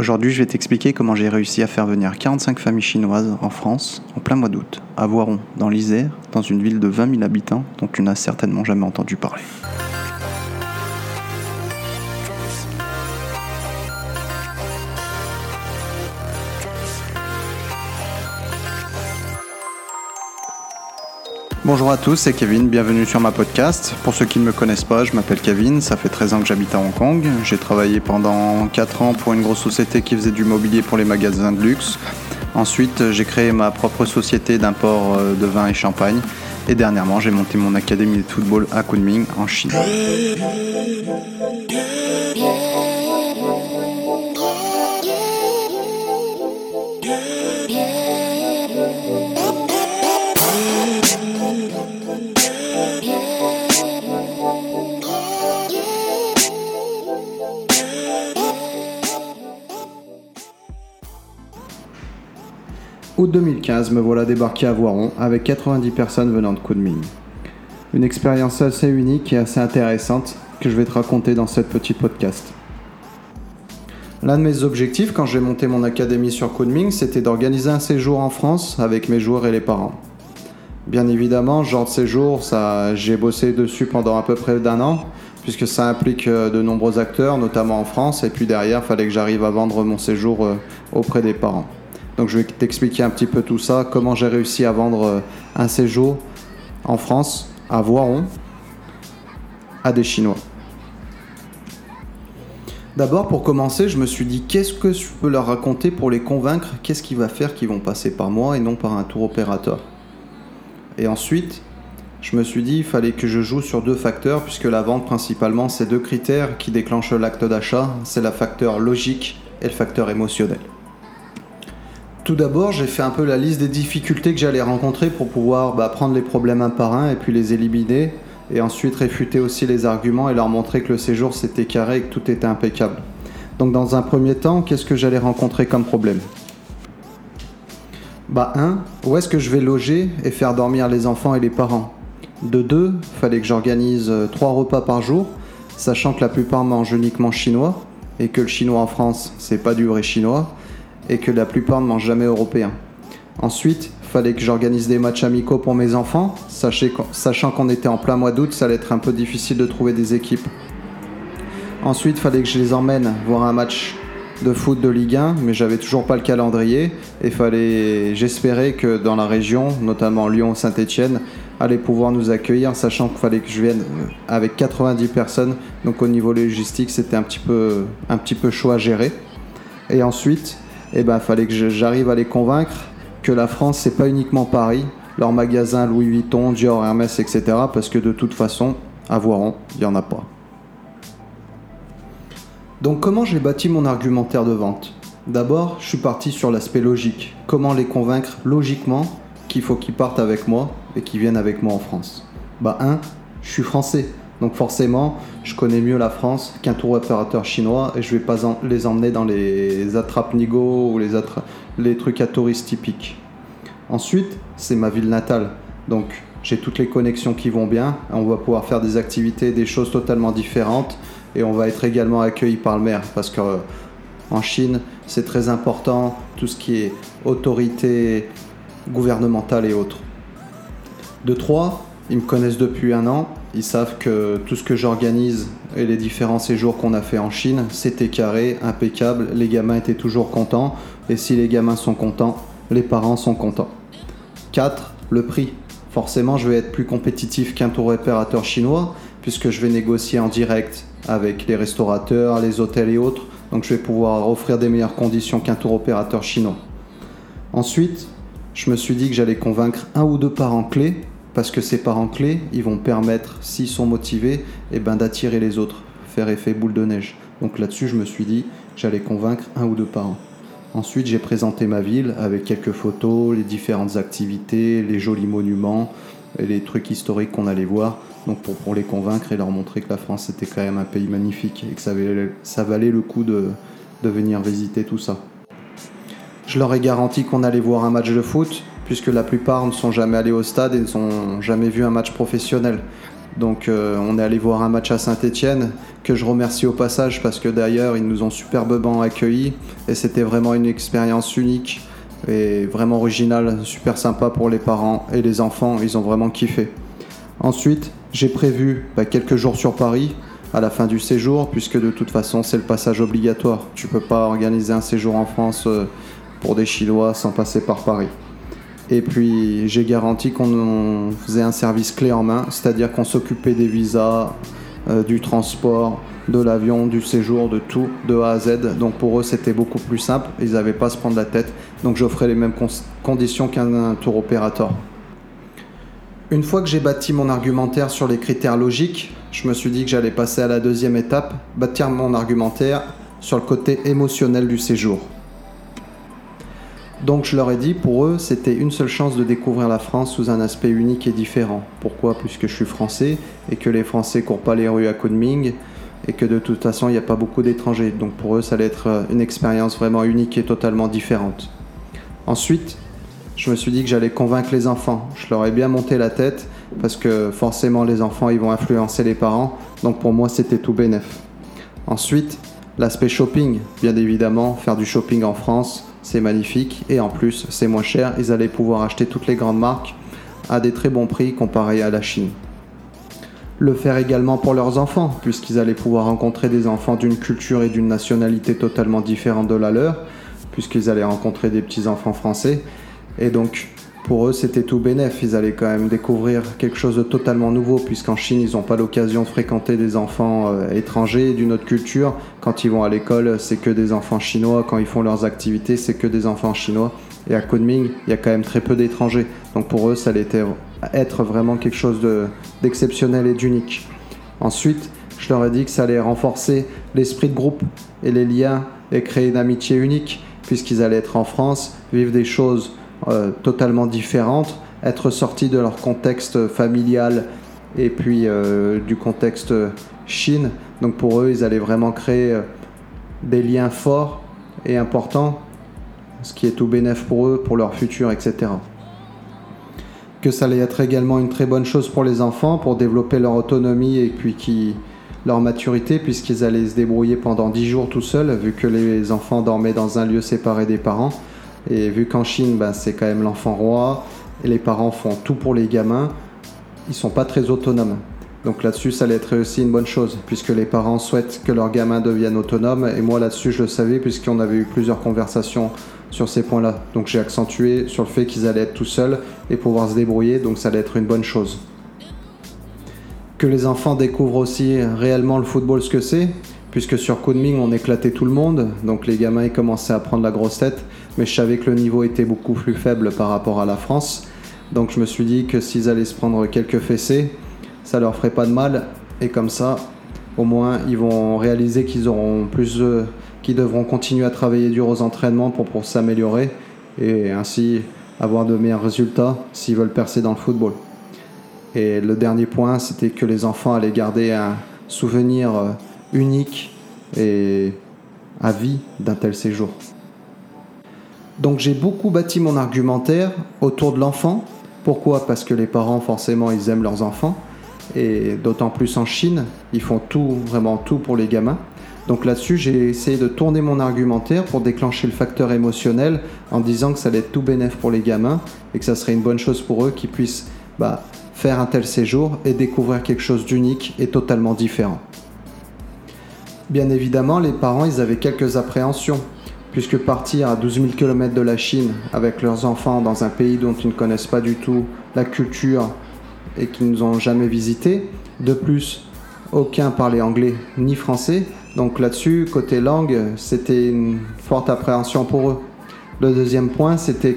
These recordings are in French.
Aujourd'hui, je vais t'expliquer comment j'ai réussi à faire venir 45 familles chinoises en France en plein mois d'août, à Voiron, dans l'Isère, dans une ville de 20 000 habitants dont tu n'as certainement jamais entendu parler. Bonjour à tous, c'est Kevin, bienvenue sur ma podcast. Pour ceux qui ne me connaissent pas, je m'appelle Kevin, ça fait 13 ans que j'habite à Hong Kong. J'ai travaillé pendant 4 ans pour une grosse société qui faisait du mobilier pour les magasins de luxe. Ensuite, j'ai créé ma propre société d'import euh, de vin et champagne. Et dernièrement, j'ai monté mon académie de football à Kunming, en Chine. Août 2015, me voilà débarqué à Voiron avec 90 personnes venant de Kunming. Une expérience assez unique et assez intéressante que je vais te raconter dans cette petite podcast. L'un de mes objectifs quand j'ai monté mon académie sur Kunming, c'était d'organiser un séjour en France avec mes joueurs et les parents. Bien évidemment, ce genre de séjour, ça, j'ai bossé dessus pendant à peu près d'un an, puisque ça implique euh, de nombreux acteurs, notamment en France, et puis derrière, il fallait que j'arrive à vendre mon séjour euh, auprès des parents. Donc je vais t'expliquer un petit peu tout ça, comment j'ai réussi à vendre euh, un séjour en France, à Voiron, à des Chinois. D'abord, pour commencer, je me suis dit qu'est-ce que je peux leur raconter pour les convaincre? Qu'est-ce qui va faire qu'ils vont passer par moi et non par un tour opérateur? Et ensuite, je me suis dit il fallait que je joue sur deux facteurs, puisque la vente principalement, c'est deux critères qui déclenchent l'acte d'achat c'est le facteur logique et le facteur émotionnel. Tout d'abord, j'ai fait un peu la liste des difficultés que j'allais rencontrer pour pouvoir bah, prendre les problèmes un par un et puis les éliminer. Et ensuite réfuter aussi les arguments et leur montrer que le séjour c'était carré et que tout était impeccable. Donc dans un premier temps, qu'est-ce que j'allais rencontrer comme problème? Bah 1. Où est-ce que je vais loger et faire dormir les enfants et les parents? De 2. Fallait que j'organise 3 euh, repas par jour, sachant que la plupart mangent uniquement chinois et que le chinois en France c'est pas du vrai chinois et que la plupart ne mangent jamais européen. Ensuite, fallait que j'organise des matchs amicaux pour mes enfants, sachant qu'on était en plein mois d'août, ça allait être un peu difficile de trouver des équipes. Ensuite, fallait que je les emmène voir un match de foot de Ligue 1, mais j'avais toujours pas le calendrier et fallait, j'espérais que dans la région, notamment Lyon, Saint-Étienne, allait pouvoir nous accueillir, sachant qu'il fallait que je vienne avec 90 personnes. Donc au niveau logistique, c'était un petit peu, un petit peu chaud à gérer. Et ensuite, et eh ben fallait que j'arrive à les convaincre que la France c'est pas uniquement Paris, leurs magasins Louis Vuitton, Dior, Hermès, etc. Parce que de toute façon, à Voiron, il y en a pas. Donc comment j'ai bâti mon argumentaire de vente? D'abord, je suis parti sur l'aspect logique. Comment les convaincre logiquement qu'il faut qu'ils partent avec moi et qu'ils viennent avec moi en France? Bah un, je suis français. Donc forcément, je connais mieux la France qu'un tour opérateur chinois et je vais pas les emmener dans les attrapes nigo ou les, trucs à touristes typiques. Ensuite, c'est ma ville natale. Donc j'ai toutes les connexions qui vont bien. On va pouvoir faire des activités, des choses totalement différentes et on va être également accueilli par le maire parce que euh, en Chine, c'est très important tout ce qui est autorité gouvernementale et autres. De trois, ils me connaissent depuis un an ils savent que tout ce que j'organise et les différents séjours qu'on a fait en Chine, c'était carré, impeccable, les gamins étaient toujours contents, et si les gamins sont contents, les parents sont contents. 4. Le prix. Forcément, je vais être plus compétitif qu'un tour opérateur chinois, puisque je vais négocier en direct avec les restaurateurs, les hôtels et autres, donc je vais pouvoir offrir des meilleures conditions qu'un tour opérateur chinois. Ensuite, je me suis dit que j'allais convaincre un ou deux parents clés parce que ces parents clés, ils vont permettre, s'ils sont motivés, eh ben, d'attirer les autres, faire effet boule de neige. Donc là-dessus, je me suis dit, j'allais convaincre un ou deux parents. Ensuite, j'ai présenté ma ville avec quelques photos, les différentes activités, les jolis monuments, et les trucs historiques qu'on allait voir, donc pour, les convaincre et leur montrer que la France était quand même un pays magnifique et que ça valait, le coup de venir visiter tout ça. Je leur ai garanti qu'on allait voir un match de foot, puisque la plupart ne sont jamais allés au stade et ne sont jamais vu un match professionnel. Donc euh, on est allé voir un match à Saint-Étienne que je remercie au passage parce que d'ailleurs ils nous ont superbement accueillis et c'était vraiment une expérience unique et vraiment originale, super sympa pour les parents et les enfants, ils ont vraiment kiffé. Ensuite, j'ai prévu bah, quelques jours sur Paris à la fin du séjour puisque de toute façon c'est le passage obligatoire. Tu peux pas organiser un séjour en France euh, pour des Chinois sans passer par Paris. Et puis j'ai garanti qu'on faisait un service clé en main, c'est-à-dire qu'on s'occupait des visas, euh, du transport, de l'avion, du séjour, de tout, de A à Z. Donc pour eux c'était beaucoup plus simple, ils n'avaient pas à se prendre la tête. Donc j'offrais les mêmes conditions qu'un tour opérateur. Une fois que j'ai bâti mon argumentaire sur les critères logiques, je me suis dit que j'allais passer à la deuxième étape, bâtir mon argumentaire sur le côté émotionnel du séjour. Donc je leur ai dit, pour eux, c'était une seule chance de découvrir la France sous un aspect unique et différent. Pourquoi? Puisque je suis français et que les Français courent pas les rues à Kunming et que de toute façon il n'y a pas beaucoup d'étrangers. Donc pour eux, ça allait être euh, une expérience vraiment unique et totalement différente. Ensuite, je me suis dit que j'allais convaincre les enfants. Je leur ai bien monté la tête parce que forcément les enfants ils vont influencer les parents. Donc pour moi, c'était tout bénef. Ensuite, l'aspect shopping, bien évidemment, faire du shopping en France c'est magnifique et en plus c'est moins cher. Ils allaient pouvoir acheter toutes les grandes marques à des très bons prix comparé à la Chine. Le faire également pour leurs enfants, puisqu'ils allaient pouvoir rencontrer des enfants d'une culture et d'une nationalité totalement différente de la leur, puisqu'ils allaient rencontrer des petits-enfants français. Et donc pour eux, c'était tout bénef. Ils allaient quand même découvrir quelque chose de totalement nouveau, puisqu'en Chine, ils n'ont pas l'occasion de fréquenter des enfants euh, étrangers d'une autre culture. Quand ils vont à l'école, c'est que des enfants chinois. Quand ils font leurs activités, c'est que des enfants chinois. Et à Kunming, il y a quand même très peu d'étrangers. Donc pour eux, ça allait être vraiment quelque chose d'exceptionnel et d'unique. Ensuite, je leur ai dit que ça allait renforcer l'esprit de groupe et les liens et créer une amitié unique, puisqu'ils allaient être en France, vivre des choses euh, totalement différentes, être sortis de leur contexte familial et puis euh, du contexte Chine. Donc pour eux, ils allaient vraiment créer euh, des liens forts et importants, ce qui est tout bénéf pour eux, pour leur futur, etc. Que ça allait être également une très bonne chose pour les enfants, pour développer leur autonomie et puis leur maturité, puisqu'ils allaient se débrouiller pendant 10 jours tout seuls, vu que les enfants dormaient dans un lieu séparé des parents. Et vu qu'en Chine, ben, c'est quand même l'enfant roi, et les parents font tout pour les gamins, ils sont pas très autonomes. Donc là-dessus, ça allait être aussi une bonne chose, puisque les parents souhaitent que leurs gamins deviennent autonomes. Et moi, là-dessus, je le savais, puisqu'on avait eu plusieurs conversations sur ces points-là. Donc j'ai accentué sur le fait qu'ils allaient être tout seuls et pouvoir se débrouiller, donc ça allait être une bonne chose. Que les enfants découvrent aussi réellement le football, ce que c'est, puisque sur Kunming, on éclatait tout le monde, donc les gamins commençaient à prendre la grosse tête mais je savais que le niveau était beaucoup plus faible par rapport à la France. Donc je me suis dit que s'ils allaient se prendre quelques fessées, ça leur ferait pas de mal. Et comme ça, au moins, ils vont réaliser qu'ils auront plus, qu'ils devront continuer à travailler dur aux entraînements pour, pour s'améliorer et ainsi avoir de meilleurs résultats s'ils veulent percer dans le football. Et le dernier point, c'était que les enfants allaient garder un souvenir euh, unique et à vie d'un tel séjour. Donc j'ai beaucoup bâti mon argumentaire autour de l'enfant. Pourquoi? Parce que les parents, forcément, ils aiment leurs enfants. Et d'autant plus en Chine, ils font tout, vraiment tout pour les gamins. Donc là-dessus, j'ai essayé de tourner mon argumentaire pour déclencher le facteur émotionnel en disant que ça allait être tout bénéf pour les gamins et que ça serait une bonne chose pour eux qu'ils puissent bah, faire un tel séjour et découvrir quelque chose d'unique et totalement différent. Bien évidemment, les parents, ils avaient quelques appréhensions puisque partir à 12 000 km de la Chine avec leurs enfants dans un pays dont ils ne connaissent pas du tout la culture et qu'ils nous ont jamais visité, de plus, aucun parlait anglais ni français, donc là-dessus, côté langue, c'était une forte appréhension pour eux. Le deuxième point, c'était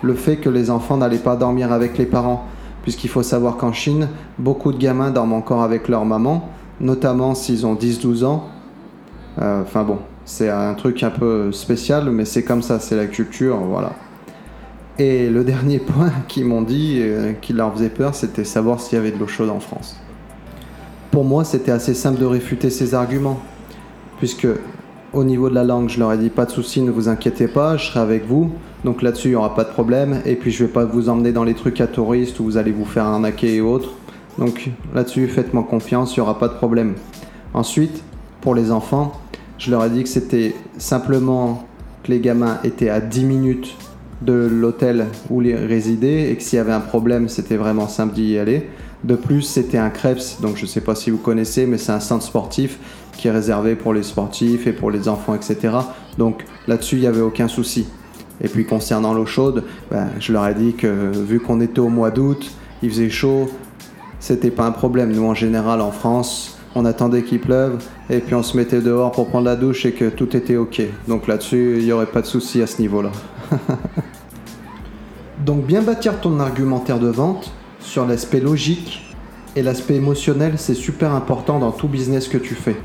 le fait que les enfants n'allaient pas dormir avec les parents, puisqu'il faut savoir qu'en Chine, beaucoup de gamins dorment encore avec leur maman, notamment s'ils ont 10-12 ans. Euh, enfin bon, c'est un truc un peu spécial, mais c'est comme ça, c'est la culture, voilà. Et le dernier point qu'ils m'ont dit, euh, qui leur faisait peur, c'était savoir s'il y avait de l'eau chaude en France. Pour moi, c'était assez simple de réfuter ces arguments, puisque au niveau de la langue, je leur ai dit pas de souci, ne vous inquiétez pas, je serai avec vous, donc là-dessus, il n'y aura pas de problème, et puis je vais pas vous emmener dans les trucs à touristes où vous allez vous faire arnaquer et autres. Donc là-dessus, faites-moi confiance, il n'y aura pas de problème. Ensuite, pour les enfants, je leur ai dit que c'était simplement que les gamins étaient à 10 minutes de l'hôtel où ils résidaient et que s'il y avait un problème, c'était vraiment simple d'y aller. De plus, c'était un Krebs, donc je ne sais pas si vous connaissez, mais c'est un centre sportif qui est réservé pour les sportifs et pour les enfants, etc. Donc là-dessus, il n'y avait aucun souci. Et puis concernant l'eau chaude, ben, je leur ai dit que vu qu'on était au mois d'août, il faisait chaud, c'était pas un problème. Nous, en général, en France, on attendait qu'il pleuve et puis on se mettait dehors pour prendre la douche et que tout était ok. Donc là-dessus, il n'y aurait pas de souci à ce niveau-là. Donc bien bâtir ton argumentaire de vente sur l'aspect logique et l'aspect émotionnel, c'est super important dans tout business que tu fais.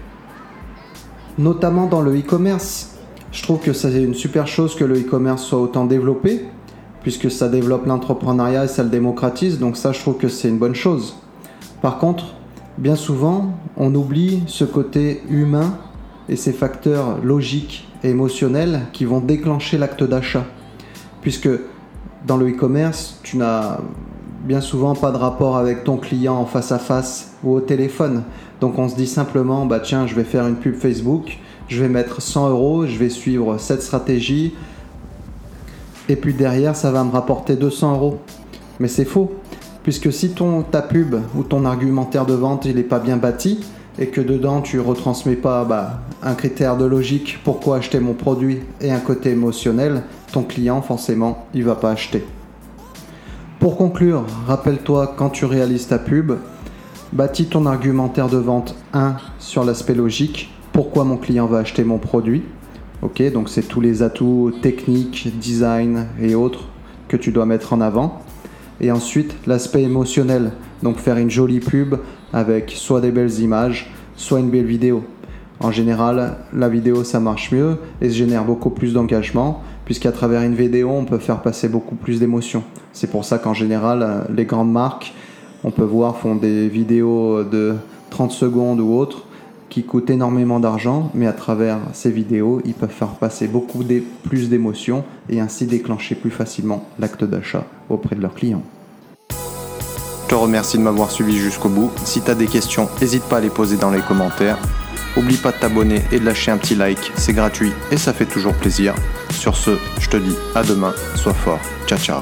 Notamment dans le e-commerce. Je trouve que c'est une super chose que le e-commerce soit autant développé, puisque ça développe l'entrepreneuriat et ça le démocratise, donc ça je trouve que c'est une bonne chose. Par contre, bien souvent, on oublie ce côté humain et ces facteurs logiques et émotionnels qui vont déclencher l'acte d'achat. Puisque dans le e-commerce, tu n'as bien souvent pas de rapport avec ton client en face à face ou au téléphone. Donc on se dit simplement, bah tiens, je vais faire une pub Facebook, je vais mettre 100 euros, je vais suivre cette stratégie, et puis derrière, ça va me rapporter 200 euros. Mais c'est faux, puisque si ton, ta pub ou ton argumentaire de vente, il n'est pas bien bâti, et que dedans tu retransmets pas bah, un critère de logique pourquoi acheter mon produit et un côté émotionnel, ton client forcément il va pas acheter. Pour conclure, rappelle-toi quand tu réalises ta pub, bâtis ton argumentaire de vente 1 sur l'aspect logique, pourquoi mon client va acheter mon produit. Ok, donc c'est tous les atouts techniques, design et autres que tu dois mettre en avant. Et ensuite l'aspect émotionnel, donc faire une jolie pub avec soit des belles images, soit une belle vidéo. En général, la vidéo ça marche mieux et se génère beaucoup plus d'engagement puisqu'à travers une vidéo on peut faire passer beaucoup plus d'émotions. C'est pour ça qu'en général les grandes marques, on peut voir, font des vidéos de 30 secondes ou autres qui coûtent énormément d'argent, mais à travers ces vidéos, ils peuvent faire passer beaucoup plus d'émotions et ainsi déclencher plus facilement l'acte d'achat auprès de leurs clients. Je te remercie de m'avoir suivi jusqu'au bout. Si tu as des questions, n'hésite pas à les poser dans les commentaires. Oublie pas de t'abonner et de lâcher un petit like, c'est gratuit et ça fait toujours plaisir. Sur ce, je te dis à demain, sois fort, ciao ciao.